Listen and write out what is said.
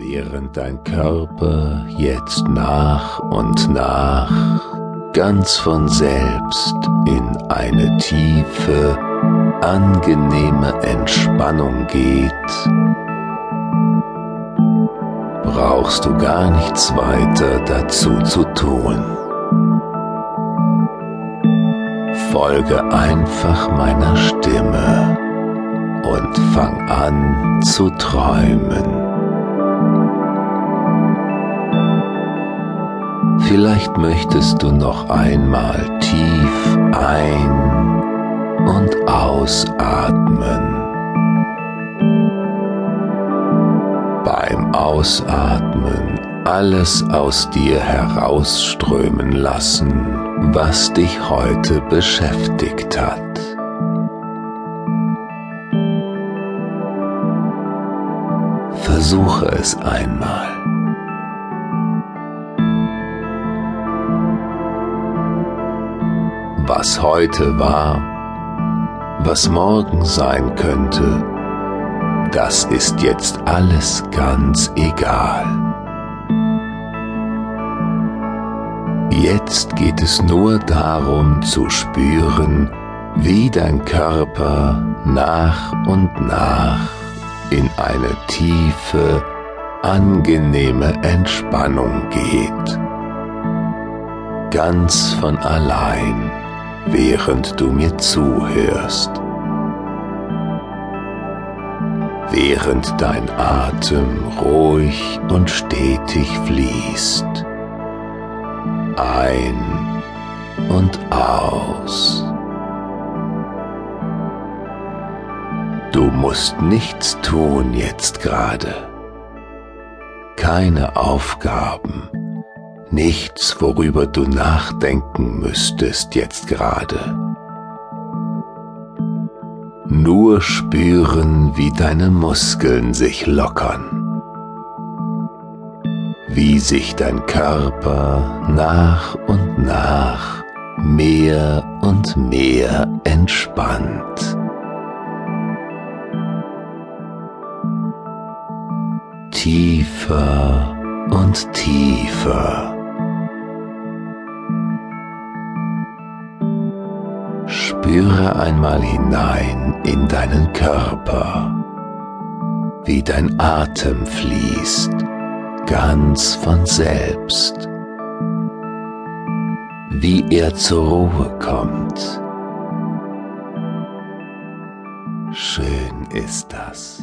Während dein Körper jetzt nach und nach ganz von selbst in eine tiefe, angenehme Entspannung geht, brauchst du gar nichts weiter dazu zu tun. Folge einfach meiner Stimme und fang an zu träumen. Vielleicht möchtest du noch einmal tief ein- und ausatmen. Beim Ausatmen alles aus dir herausströmen lassen, was dich heute beschäftigt hat. Versuche es einmal. Was heute war, was morgen sein könnte, das ist jetzt alles ganz egal. Jetzt geht es nur darum zu spüren, wie dein Körper nach und nach in eine tiefe, angenehme Entspannung geht. Ganz von allein während du mir zuhörst. Während dein Atem ruhig und stetig fließt. Ein und aus. Du musst nichts tun jetzt gerade. Keine Aufgaben nichts, worüber du nachdenken müsstest jetzt gerade. Nur spüren, wie deine Muskeln sich lockern, wie sich dein Körper nach und nach mehr und mehr entspannt. Tiefer und tiefer. Spüre einmal hinein in deinen Körper, wie dein Atem fließt, ganz von selbst, wie er zur Ruhe kommt. Schön ist das.